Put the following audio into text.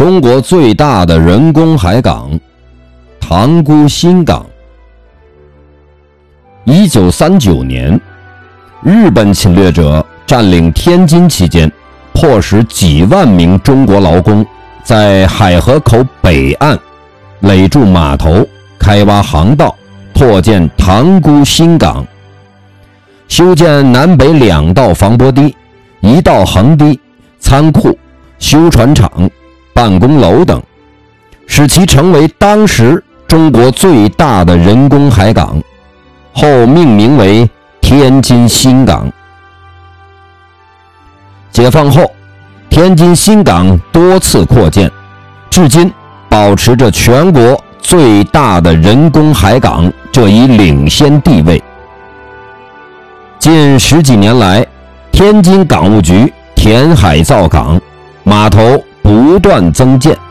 中国最大的人工海港——塘沽新港。一九三九年，日本侵略者占领天津期间，迫使几万名中国劳工在海河口北岸垒筑码头、开挖航道、拓建塘沽新港。修建南北两道防波堤、一道横堤、仓库、修船厂、办公楼等，使其成为当时中国最大的人工海港，后命名为天津新港。解放后，天津新港多次扩建，至今保持着全国最大的人工海港这一领先地位。近十几年来，天津港务局填海造港，码头不断增建。